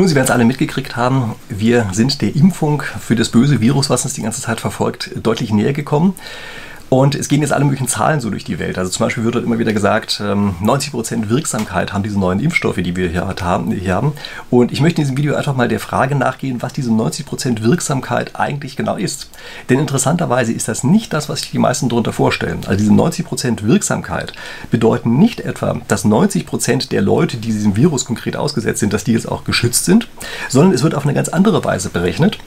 Nun, Sie werden es alle mitgekriegt haben, wir sind der Impfung für das böse Virus, was uns die ganze Zeit verfolgt, deutlich näher gekommen. Und es gehen jetzt alle möglichen Zahlen so durch die Welt. Also zum Beispiel wird dort immer wieder gesagt, 90% ähm, Wirksamkeit haben diese neuen Impfstoffe, die wir hier haben. Und ich möchte in diesem Video einfach mal der Frage nachgehen, was diese 90% Wirksamkeit eigentlich genau ist. Denn interessanterweise ist das nicht das, was sich die meisten darunter vorstellen. Also diese 90% Wirksamkeit bedeuten nicht etwa, dass 90% der Leute, die diesem Virus konkret ausgesetzt sind, dass die jetzt auch geschützt sind, sondern es wird auf eine ganz andere Weise berechnet.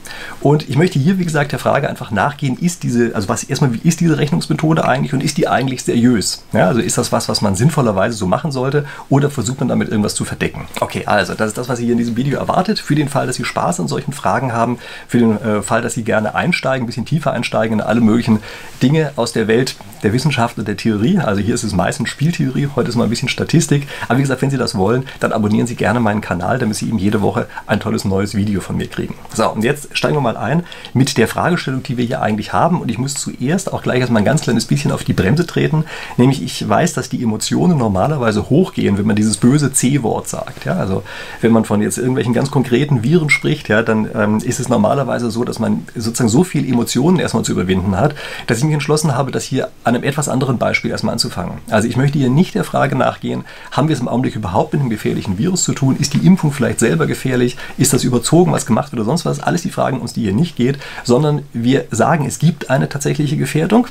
Und ich möchte hier, wie gesagt, der Frage einfach nachgehen, ist diese, also was erstmal, wie ist diese Rechnung Berechnungsmethode eigentlich und ist die eigentlich seriös? Ja, also ist das was, was man sinnvollerweise so machen sollte oder versucht man damit irgendwas zu verdecken? Okay, also das ist das, was ihr hier in diesem Video erwartet. Für den Fall, dass Sie Spaß an solchen Fragen haben, für den äh, Fall, dass Sie gerne einsteigen, ein bisschen tiefer einsteigen in alle möglichen Dinge aus der Welt der Wissenschaft und der Theorie. Also hier ist es meistens Spieltheorie, heute ist mal ein bisschen Statistik. Aber wie gesagt, wenn Sie das wollen, dann abonnieren Sie gerne meinen Kanal, damit Sie eben jede Woche ein tolles neues Video von mir kriegen. So, und jetzt steigen wir mal ein mit der Fragestellung, die wir hier eigentlich haben. Und ich muss zuerst auch gleich erstmal ein ganz kleines bisschen auf die Bremse treten. Nämlich ich weiß, dass die Emotionen normalerweise hochgehen, wenn man dieses böse C-Wort sagt. Ja, also wenn man von jetzt irgendwelchen ganz konkreten Viren spricht, ja, dann ähm, ist es normalerweise so, dass man sozusagen so viel Emotionen erstmal zu überwinden hat, dass ich mich entschlossen habe, das hier an einem etwas anderen Beispiel erstmal anzufangen. Also ich möchte hier nicht der Frage nachgehen, haben wir es im Augenblick überhaupt mit einem gefährlichen Virus zu tun? Ist die Impfung vielleicht selber gefährlich? Ist das überzogen, was gemacht wird oder sonst was? Alles die Fragen, um die hier nicht geht, sondern wir sagen, es gibt eine tatsächliche Gefährdung.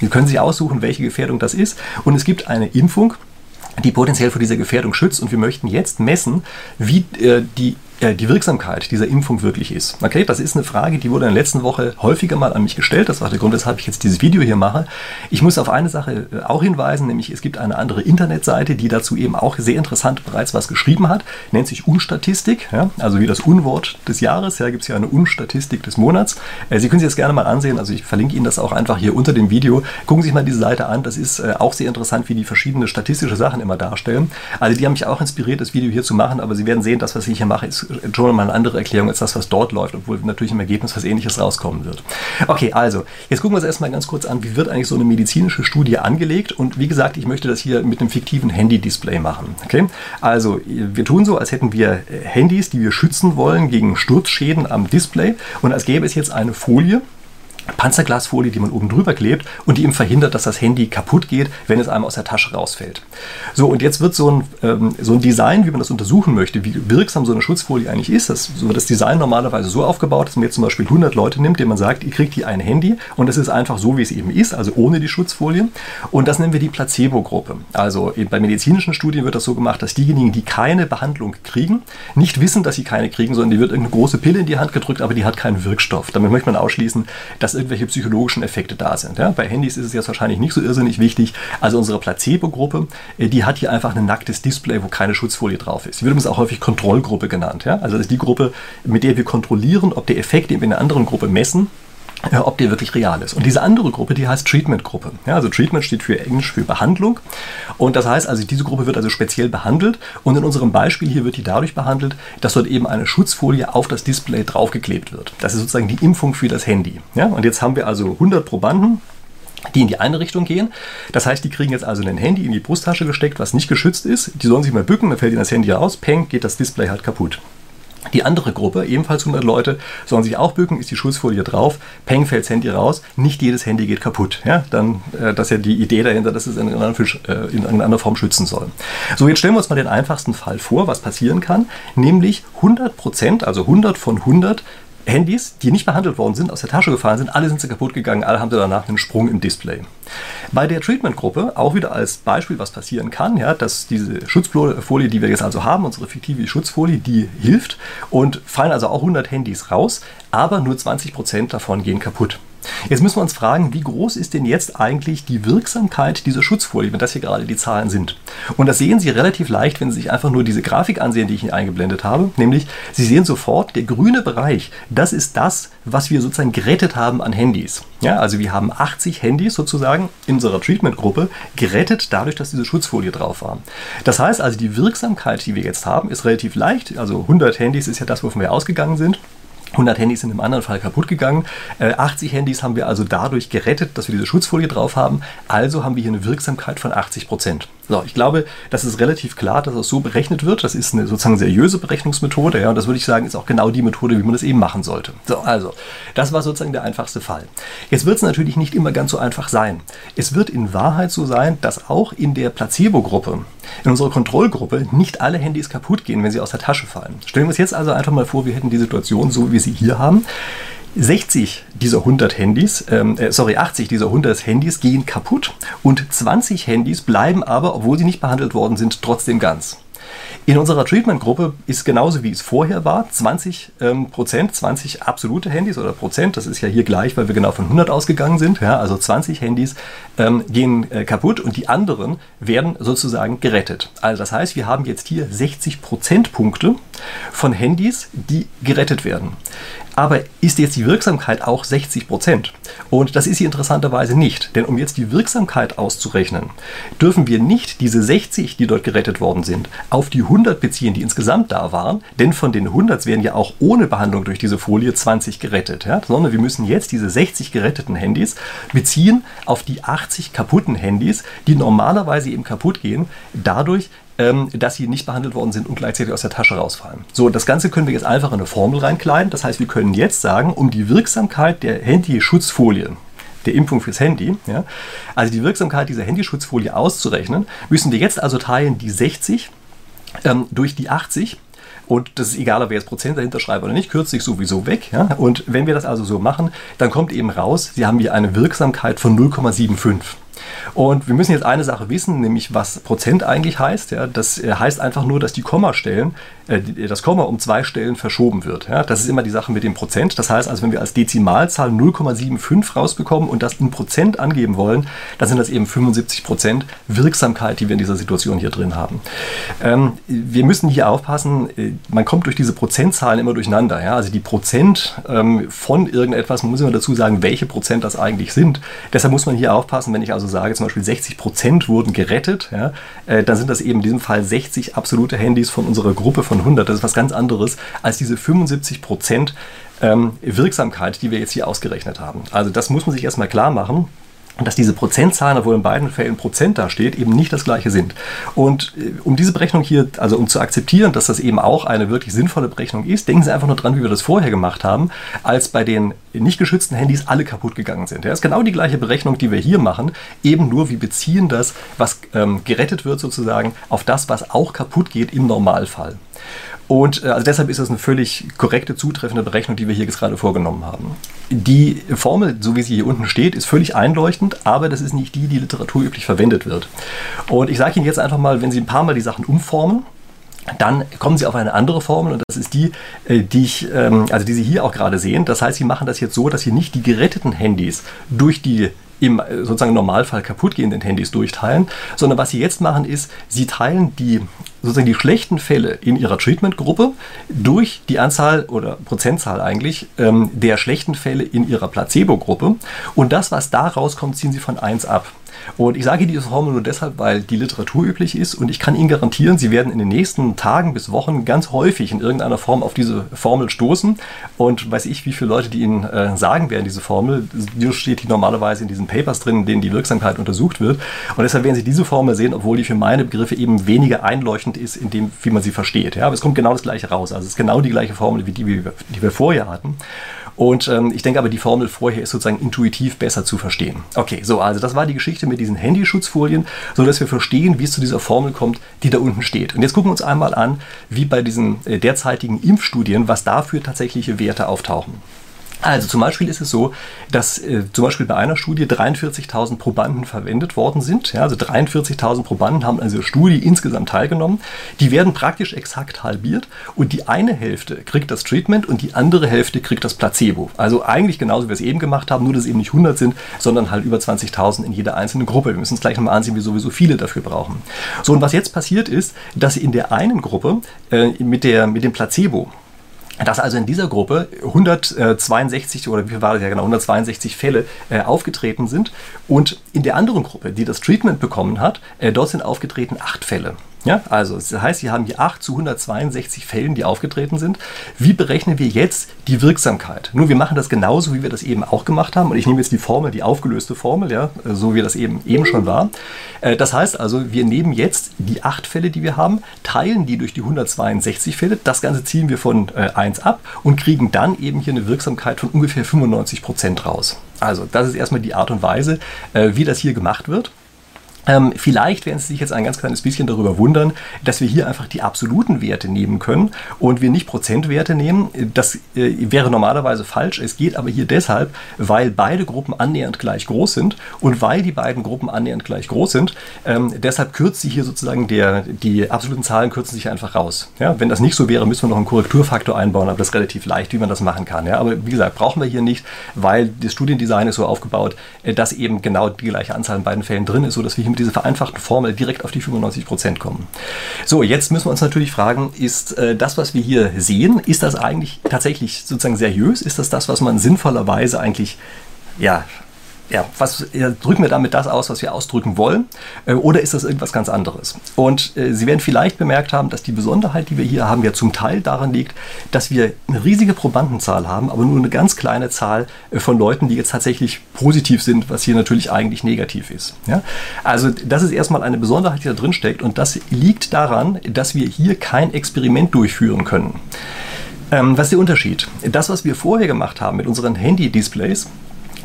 Sie können sich aussuchen, welche Gefährdung das ist. Und es gibt eine Impfung, die potenziell vor dieser Gefährdung schützt. Und wir möchten jetzt messen, wie äh, die die Wirksamkeit dieser Impfung wirklich ist. Okay, das ist eine Frage, die wurde in der letzten Woche häufiger mal an mich gestellt. Das war der Grund, weshalb ich jetzt dieses Video hier mache. Ich muss auf eine Sache äh, auch hinweisen, nämlich es gibt eine andere Internetseite, die dazu eben auch sehr interessant bereits was geschrieben hat. Nennt sich Unstatistik, ja, also wie das Unwort des Jahres. Ja, gibt es hier eine Unstatistik des Monats. Äh, Sie können sich das gerne mal ansehen. Also ich verlinke Ihnen das auch einfach hier unter dem Video. Gucken Sie sich mal diese Seite an. Das ist auch sehr interessant, wie die verschiedene statistische Sachen immer darstellen. Also die haben mich auch inspiriert, das Video hier zu machen. Aber Sie werden sehen, das, was ich hier mache, ist schon mal eine andere Erklärung als das, was dort läuft, obwohl natürlich im Ergebnis was ähnliches rauskommen wird. Okay, also, jetzt gucken wir uns erstmal ganz kurz an, wie wird eigentlich so eine medizinische Studie angelegt und wie gesagt, ich möchte das hier mit einem fiktiven Handy-Display machen. Okay? Also, wir tun so, als hätten wir Handys, die wir schützen wollen gegen Sturzschäden am Display und als gäbe es jetzt eine Folie, Panzerglasfolie, die man oben drüber klebt und die eben verhindert, dass das Handy kaputt geht, wenn es einem aus der Tasche rausfällt. So, und jetzt wird so ein, ähm, so ein Design, wie man das untersuchen möchte, wie wirksam so eine Schutzfolie eigentlich ist, das, so das Design normalerweise so aufgebaut, dass man jetzt zum Beispiel 100 Leute nimmt, denen man sagt, ihr kriegt hier ein Handy und es ist einfach so, wie es eben ist, also ohne die Schutzfolie. Und das nennen wir die Placebo-Gruppe. Also bei medizinischen Studien wird das so gemacht, dass diejenigen, die keine Behandlung kriegen, nicht wissen, dass sie keine kriegen, sondern die wird irgendeine große Pille in die Hand gedrückt, aber die hat keinen Wirkstoff. Damit möchte man ausschließen, dass irgendwelche psychologischen Effekte da sind. Ja? Bei Handys ist es jetzt wahrscheinlich nicht so irrsinnig wichtig. Also unsere Placebo-Gruppe, äh, die hat hier einfach ein nacktes Display, wo keine Schutzfolie drauf ist. Die wird übrigens auch häufig Kontrollgruppe genannt. Ja? Also das ist die Gruppe, mit der wir kontrollieren, ob der Effekt, den wir in einer anderen Gruppe messen, ob der wirklich real ist. Und diese andere Gruppe, die heißt Treatment-Gruppe. Ja, also Treatment steht für Englisch für Behandlung. Und das heißt also, diese Gruppe wird also speziell behandelt. Und in unserem Beispiel hier wird die dadurch behandelt, dass dort eben eine Schutzfolie auf das Display draufgeklebt wird. Das ist sozusagen die Impfung für das Handy. Ja, und jetzt haben wir also 100 Probanden, die in die eine Richtung gehen. Das heißt, die kriegen jetzt also ein Handy in die Brusttasche gesteckt, was nicht geschützt ist. Die sollen sich mal bücken, dann fällt ihnen das Handy raus, peng, geht das Display halt kaputt. Die andere Gruppe, ebenfalls 100 Leute, sollen sich auch bücken, ist die Schutzfolie drauf, peng, fällt das Handy raus, nicht jedes Handy geht kaputt. Ja? Dann, äh, das ist ja die Idee dahinter, dass es äh, in irgendeiner Form schützen soll. So, jetzt stellen wir uns mal den einfachsten Fall vor, was passieren kann, nämlich 100 Prozent, also 100 von 100 Handys, die nicht behandelt worden sind, aus der Tasche gefallen sind, alle sind sie kaputt gegangen, alle haben sie danach einen Sprung im Display. Bei der Treatment-Gruppe, auch wieder als Beispiel, was passieren kann, ja, dass diese Schutzfolie, die wir jetzt also haben, unsere fiktive Schutzfolie, die hilft und fallen also auch 100 Handys raus, aber nur 20% davon gehen kaputt. Jetzt müssen wir uns fragen, wie groß ist denn jetzt eigentlich die Wirksamkeit dieser Schutzfolie, wenn das hier gerade die Zahlen sind? Und das sehen Sie relativ leicht, wenn Sie sich einfach nur diese Grafik ansehen, die ich Ihnen eingeblendet habe. Nämlich, Sie sehen sofort, der grüne Bereich, das ist das, was wir sozusagen gerettet haben an Handys. Ja, also wir haben 80 Handys sozusagen in unserer Treatment-Gruppe gerettet, dadurch, dass diese Schutzfolie drauf war. Das heißt also, die Wirksamkeit, die wir jetzt haben, ist relativ leicht. Also 100 Handys ist ja das, wovon wir ausgegangen sind. 100 Handys sind im anderen Fall kaputt gegangen. 80 äh, Handys haben wir also dadurch gerettet, dass wir diese Schutzfolie drauf haben. Also haben wir hier eine Wirksamkeit von 80 Prozent. So, ich glaube, das ist relativ klar, dass das so berechnet wird. Das ist eine sozusagen seriöse Berechnungsmethode. Ja, und das würde ich sagen, ist auch genau die Methode, wie man das eben machen sollte. So, also, das war sozusagen der einfachste Fall. Jetzt wird es natürlich nicht immer ganz so einfach sein. Es wird in Wahrheit so sein, dass auch in der Placebo-Gruppe, in unserer Kontrollgruppe, nicht alle Handys kaputt gehen, wenn sie aus der Tasche fallen. Stellen wir uns jetzt also einfach mal vor, wir hätten die Situation so, wie sie hier haben. 60 dieser 100 Handys, ähm, äh, sorry, 80 dieser 100 Handys gehen kaputt und 20 Handys bleiben aber, obwohl sie nicht behandelt worden sind, trotzdem ganz. In unserer Treatment-Gruppe ist genauso wie es vorher war, 20 ähm, Prozent, 20 absolute Handys oder Prozent, das ist ja hier gleich, weil wir genau von 100 ausgegangen sind, ja, also 20 Handys ähm, gehen äh, kaputt und die anderen werden sozusagen gerettet. Also das heißt, wir haben jetzt hier 60 Prozentpunkte von Handys, die gerettet werden. Aber ist jetzt die Wirksamkeit auch 60 Prozent? Und das ist sie interessanterweise nicht. Denn um jetzt die Wirksamkeit auszurechnen, dürfen wir nicht diese 60, die dort gerettet worden sind, auf die 100 beziehen, die insgesamt da waren. Denn von den 100 werden ja auch ohne Behandlung durch diese Folie 20 gerettet. Ja? Sondern wir müssen jetzt diese 60 geretteten Handys beziehen auf die 80 kaputten Handys, die normalerweise eben kaputt gehen, dadurch, ähm, dass sie nicht behandelt worden sind und gleichzeitig aus der Tasche rausfallen. So, das Ganze können wir jetzt einfach in eine Formel reinkleiden. Das heißt, wir können jetzt sagen, um die Wirksamkeit der Handy-Schutzfolie, der Impfung fürs Handy, ja, also die Wirksamkeit dieser Handyschutzfolie auszurechnen, müssen wir jetzt also teilen die 60 ähm, durch die 80 und das ist egal, ob wir jetzt Prozent dahinter schreiben oder nicht, kürzt sich sowieso weg. Ja? Und wenn wir das also so machen, dann kommt eben raus, Sie haben hier eine Wirksamkeit von 0,75. Und wir müssen jetzt eine Sache wissen, nämlich was Prozent eigentlich heißt. Ja, das äh, heißt einfach nur, dass die Kommastellen, äh, das Komma um zwei Stellen verschoben wird. Ja, das ist immer die Sache mit dem Prozent. Das heißt also, wenn wir als Dezimalzahl 0,75 rausbekommen und das in Prozent angeben wollen, dann sind das eben 75 Prozent Wirksamkeit, die wir in dieser Situation hier drin haben. Ähm, wir müssen hier aufpassen, äh, man kommt durch diese Prozentzahlen immer durcheinander. Ja? Also die Prozent ähm, von irgendetwas, man muss immer dazu sagen, welche Prozent das eigentlich sind. Deshalb muss man hier aufpassen, wenn ich also sage, zum Beispiel 60 Prozent wurden gerettet, ja, äh, dann sind das eben in diesem Fall 60 absolute Handys von unserer Gruppe von 100. Das ist was ganz anderes als diese 75 Prozent ähm, Wirksamkeit, die wir jetzt hier ausgerechnet haben. Also das muss man sich erstmal klar machen dass diese Prozentzahlen, obwohl in beiden Fällen Prozent da steht, eben nicht das gleiche sind. Und äh, um diese Berechnung hier, also um zu akzeptieren, dass das eben auch eine wirklich sinnvolle Berechnung ist, denken Sie einfach nur dran, wie wir das vorher gemacht haben, als bei den nicht geschützten Handys alle kaputt gegangen sind. Das ist genau die gleiche Berechnung, die wir hier machen, eben nur wir beziehen das, was ähm, gerettet wird sozusagen, auf das, was auch kaputt geht im Normalfall. Und äh, also deshalb ist das eine völlig korrekte, zutreffende Berechnung, die wir hier gerade vorgenommen haben. Die Formel, so wie sie hier unten steht, ist völlig einleuchtend, aber das ist nicht die, die literaturüblich verwendet wird. Und ich sage Ihnen jetzt einfach mal, wenn Sie ein paar Mal die Sachen umformen, dann kommen Sie auf eine andere Formel und das ist die, äh, die ich, ähm, also die Sie hier auch gerade sehen. Das heißt, Sie machen das jetzt so, dass Sie nicht die geretteten Handys durch die im äh, sozusagen Normalfall kaputt gehenden Handys durchteilen, sondern was sie jetzt machen ist, sie teilen die sozusagen die schlechten Fälle in ihrer Treatment-Gruppe durch die Anzahl oder Prozentzahl eigentlich ähm, der schlechten Fälle in ihrer Placebo-Gruppe und das, was da rauskommt, ziehen sie von 1 ab. Und ich sage diese Formel nur deshalb, weil die Literatur üblich ist und ich kann Ihnen garantieren, Sie werden in den nächsten Tagen bis Wochen ganz häufig in irgendeiner Form auf diese Formel stoßen. Und weiß ich, wie viele Leute, die Ihnen äh, sagen werden, diese Formel, die steht die normalerweise in diesen Papers drin, in denen die Wirksamkeit untersucht wird. Und deshalb werden Sie diese Formel sehen, obwohl die für meine Begriffe eben weniger einleuchtend ist, in dem, wie man sie versteht. Ja, aber es kommt genau das Gleiche raus. Also es ist genau die gleiche Formel wie die, die wir vorher hatten. Und ähm, ich denke aber, die Formel vorher ist sozusagen intuitiv besser zu verstehen. Okay, so, also das war die Geschichte mit diesen Handyschutzfolien, sodass wir verstehen, wie es zu dieser Formel kommt, die da unten steht. Und jetzt gucken wir uns einmal an, wie bei diesen äh, derzeitigen Impfstudien, was da für tatsächliche Werte auftauchen. Also zum Beispiel ist es so, dass äh, zum Beispiel bei einer Studie 43.000 Probanden verwendet worden sind. Ja, also 43.000 Probanden haben an dieser Studie insgesamt teilgenommen. Die werden praktisch exakt halbiert und die eine Hälfte kriegt das Treatment und die andere Hälfte kriegt das Placebo. Also eigentlich genauso wie wir es eben gemacht haben, nur dass es eben nicht 100 sind, sondern halt über 20.000 in jeder einzelnen Gruppe. Wir müssen uns gleich nochmal ansehen, wie sowieso viele dafür brauchen. So, und was jetzt passiert ist, dass in der einen Gruppe äh, mit, der, mit dem Placebo dass also in dieser Gruppe 162 oder wie war das ja genau, 162 Fälle äh, aufgetreten sind und in der anderen Gruppe, die das Treatment bekommen hat, äh, dort sind aufgetreten acht Fälle. Ja, also das heißt, Sie haben hier 8 zu 162 Fällen, die aufgetreten sind. Wie berechnen wir jetzt die Wirksamkeit? Nun, wir machen das genauso, wie wir das eben auch gemacht haben. Und ich nehme jetzt die Formel, die aufgelöste Formel, ja, so wie das eben eben schon war. Äh, das heißt also, wir nehmen jetzt die 8 Fälle, die wir haben, teilen die durch die 162 Fälle. Das Ganze ziehen wir von 1 äh, ab und kriegen dann eben hier eine Wirksamkeit von ungefähr 95 Prozent raus. Also das ist erstmal die Art und Weise, äh, wie das hier gemacht wird. Ähm, vielleicht werden Sie sich jetzt ein ganz kleines bisschen darüber wundern, dass wir hier einfach die absoluten Werte nehmen können und wir nicht Prozentwerte nehmen. Das äh, wäre normalerweise falsch. Es geht aber hier deshalb, weil beide Gruppen annähernd gleich groß sind und weil die beiden Gruppen annähernd gleich groß sind, ähm, deshalb kürzt sich hier sozusagen der, die absoluten Zahlen kürzen sich einfach raus. Ja, wenn das nicht so wäre, müssen wir noch einen Korrekturfaktor einbauen, aber das ist relativ leicht, wie man das machen kann. Ja, aber wie gesagt, brauchen wir hier nicht, weil das Studiendesign ist so aufgebaut, äh, dass eben genau die gleiche Anzahl in beiden Fällen drin ist, sodass wir hier mit dieser vereinfachten Formel direkt auf die 95 Prozent kommen. So, jetzt müssen wir uns natürlich fragen, ist äh, das, was wir hier sehen, ist das eigentlich tatsächlich sozusagen seriös? Ist das das, was man sinnvollerweise eigentlich ja, ja, was drücken wir damit das aus, was wir ausdrücken wollen, äh, oder ist das irgendwas ganz anderes? Und äh, Sie werden vielleicht bemerkt haben, dass die Besonderheit, die wir hier haben, ja zum Teil daran liegt, dass wir eine riesige Probandenzahl haben, aber nur eine ganz kleine Zahl äh, von Leuten, die jetzt tatsächlich positiv sind, was hier natürlich eigentlich negativ ist. Ja? Also das ist erstmal eine Besonderheit, die da drin steckt und das liegt daran, dass wir hier kein Experiment durchführen können. Ähm, was ist der Unterschied? Das, was wir vorher gemacht haben mit unseren Handy-Displays,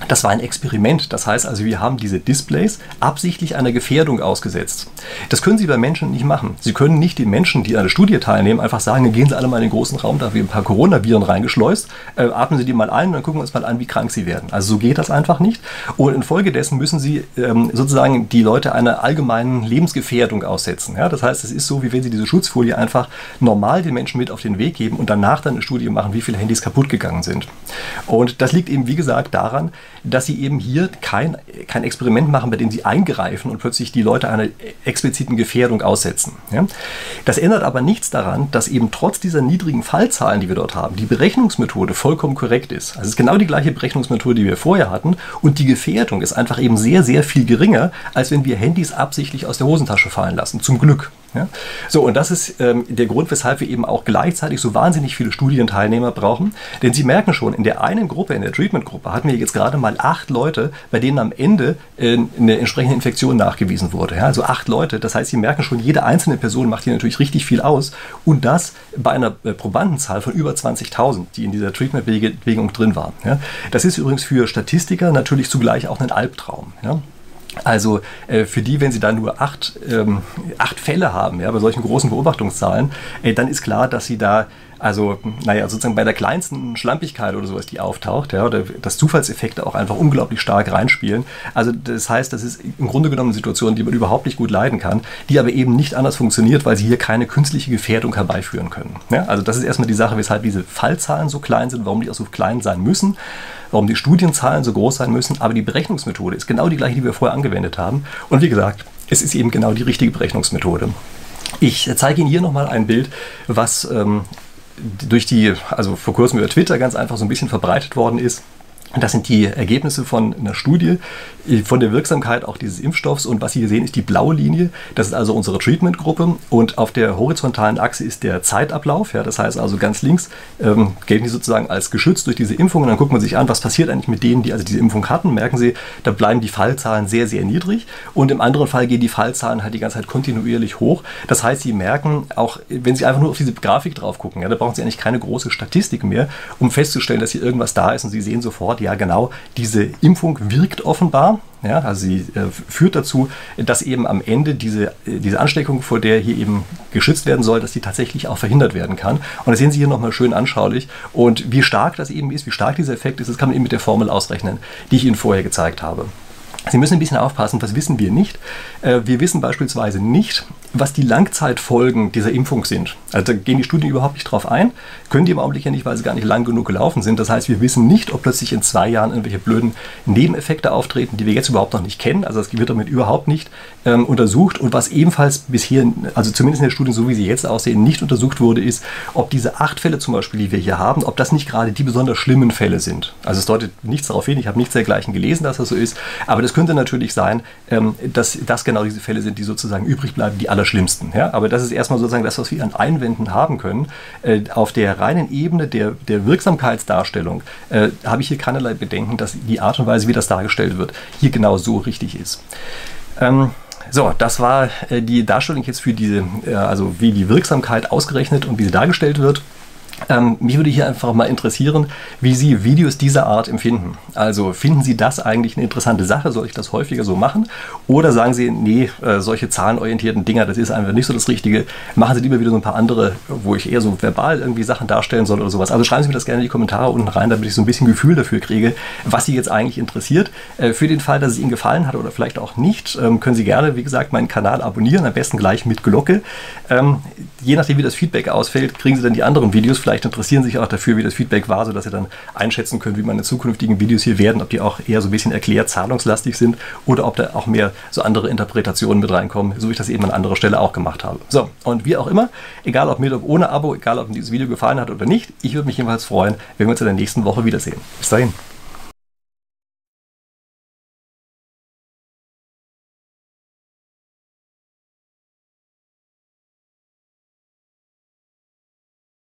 das war ein Experiment. Das heißt also, wir haben diese Displays absichtlich einer Gefährdung ausgesetzt. Das können Sie bei Menschen nicht machen. Sie können nicht den Menschen, die an der Studie teilnehmen, einfach sagen, gehen Sie alle mal in den großen Raum, da haben wir ein paar Coronaviren reingeschleust, äh, atmen Sie die mal ein und dann gucken wir uns mal an, wie krank Sie werden. Also so geht das einfach nicht. Und infolgedessen müssen Sie ähm, sozusagen die Leute einer allgemeinen Lebensgefährdung aussetzen. Ja, das heißt, es ist so, wie wenn Sie diese Schutzfolie einfach normal den Menschen mit auf den Weg geben und danach dann eine Studie machen, wie viele Handys kaputt gegangen sind. Und das liegt eben, wie gesagt, daran, dass sie eben hier kein, kein Experiment machen, bei dem sie eingreifen und plötzlich die Leute einer expliziten Gefährdung aussetzen. Ja? Das ändert aber nichts daran, dass eben trotz dieser niedrigen Fallzahlen, die wir dort haben, die Berechnungsmethode vollkommen korrekt ist. Also es ist genau die gleiche Berechnungsmethode, die wir vorher hatten und die Gefährdung ist einfach eben sehr, sehr viel geringer, als wenn wir Handys absichtlich aus der Hosentasche fallen lassen. Zum Glück. Ja? So, und das ist ähm, der Grund, weshalb wir eben auch gleichzeitig so wahnsinnig viele Studienteilnehmer brauchen. Denn Sie merken schon, in der einen Gruppe, in der Treatment-Gruppe, hatten wir jetzt gerade mal acht Leute, bei denen am Ende äh, eine entsprechende Infektion nachgewiesen wurde. Ja? Also acht Leute. Das heißt, Sie merken schon, jede einzelne Person macht hier natürlich richtig viel aus. Und das bei einer äh, Probandenzahl von über 20.000, die in dieser Treatment-Bewegung drin waren. Ja? Das ist übrigens für Statistiker natürlich zugleich auch ein Albtraum. Ja? Also äh, für die, wenn sie da nur acht, ähm, acht Fälle haben, ja, bei solchen großen Beobachtungszahlen, äh, dann ist klar, dass sie da also, naja, sozusagen bei der kleinsten Schlampigkeit oder sowas, die auftaucht, ja, oder dass Zufallseffekte auch einfach unglaublich stark reinspielen. Also, das heißt, das ist im Grunde genommen eine Situation, die man überhaupt nicht gut leiden kann, die aber eben nicht anders funktioniert, weil sie hier keine künstliche Gefährdung herbeiführen können. Ja, also, das ist erstmal die Sache, weshalb diese Fallzahlen so klein sind, warum die auch so klein sein müssen, warum die Studienzahlen so groß sein müssen, aber die Berechnungsmethode ist genau die gleiche, die wir vorher angewendet haben. Und wie gesagt, es ist eben genau die richtige Berechnungsmethode. Ich zeige Ihnen hier nochmal ein Bild, was ähm, durch die, also vor kurzem über Twitter ganz einfach so ein bisschen verbreitet worden ist. Das sind die Ergebnisse von einer Studie von der Wirksamkeit auch dieses Impfstoffs. Und was Sie hier sehen, ist die blaue Linie. Das ist also unsere Treatment-Gruppe. Und auf der horizontalen Achse ist der Zeitablauf. Ja, das heißt also ganz links ähm, gelten die sozusagen als geschützt durch diese Impfung. Und dann guckt man sich an, was passiert eigentlich mit denen, die also diese Impfung hatten. Merken Sie, da bleiben die Fallzahlen sehr, sehr niedrig. Und im anderen Fall gehen die Fallzahlen halt die ganze Zeit kontinuierlich hoch. Das heißt, Sie merken, auch wenn Sie einfach nur auf diese Grafik drauf gucken, ja, da brauchen Sie eigentlich keine große Statistik mehr, um festzustellen, dass hier irgendwas da ist. Und Sie sehen sofort, ja genau, diese Impfung wirkt offenbar. Ja, also sie äh, führt dazu, dass eben am Ende diese, äh, diese Ansteckung, vor der hier eben geschützt werden soll, dass die tatsächlich auch verhindert werden kann. Und das sehen Sie hier nochmal schön anschaulich. Und wie stark das eben ist, wie stark dieser Effekt ist, das kann man eben mit der Formel ausrechnen, die ich Ihnen vorher gezeigt habe. Sie müssen ein bisschen aufpassen, was wissen wir nicht? Äh, wir wissen beispielsweise nicht, was die Langzeitfolgen dieser Impfung sind. Also da gehen die Studien überhaupt nicht drauf ein, können die im Augenblick ja nicht, weil sie gar nicht lang genug gelaufen sind. Das heißt, wir wissen nicht, ob plötzlich in zwei Jahren irgendwelche blöden Nebeneffekte auftreten, die wir jetzt überhaupt noch nicht kennen. Also das wird damit überhaupt nicht ähm, untersucht. Und was ebenfalls bisher, also zumindest in der Studie, so wie sie jetzt aussehen, nicht untersucht wurde, ist, ob diese acht Fälle zum Beispiel, die wir hier haben, ob das nicht gerade die besonders schlimmen Fälle sind. Also es deutet nichts darauf hin, ich habe nichts dergleichen gelesen, dass das so ist, aber das könnte natürlich sein, ähm, dass das genau diese Fälle sind, die sozusagen übrig bleiben, die alle Allerschlimmsten. Ja? Aber das ist erstmal sozusagen das, was wir an Einwänden haben können. Äh, auf der reinen Ebene der, der Wirksamkeitsdarstellung äh, habe ich hier keinerlei Bedenken, dass die Art und Weise, wie das dargestellt wird, hier genau so richtig ist. Ähm, so, das war äh, die Darstellung jetzt für diese, äh, also wie die Wirksamkeit ausgerechnet und wie sie dargestellt wird. Ähm, mich würde hier einfach mal interessieren, wie Sie Videos dieser Art empfinden. Also finden Sie das eigentlich eine interessante Sache? Soll ich das häufiger so machen? Oder sagen Sie, nee, äh, solche zahlenorientierten Dinger, das ist einfach nicht so das Richtige. Machen Sie lieber wieder so ein paar andere, wo ich eher so verbal irgendwie Sachen darstellen soll oder sowas. Also schreiben Sie mir das gerne in die Kommentare unten rein, damit ich so ein bisschen Gefühl dafür kriege, was Sie jetzt eigentlich interessiert. Äh, für den Fall, dass es Ihnen gefallen hat oder vielleicht auch nicht, ähm, können Sie gerne, wie gesagt, meinen Kanal abonnieren, am besten gleich mit Glocke. Ähm, je nachdem, wie das Feedback ausfällt, kriegen Sie dann die anderen Videos vielleicht vielleicht interessieren sich auch dafür, wie das Feedback war, sodass ihr dann einschätzen könnt, wie meine zukünftigen Videos hier werden, ob die auch eher so ein bisschen erklärt zahlungslastig sind oder ob da auch mehr so andere Interpretationen mit reinkommen, so wie ich das eben an anderer Stelle auch gemacht habe. So, und wie auch immer, egal ob mit oder ohne Abo, egal ob dieses Video gefallen hat oder nicht, ich würde mich jedenfalls freuen, wenn wir uns in der nächsten Woche wiedersehen. Bis dahin.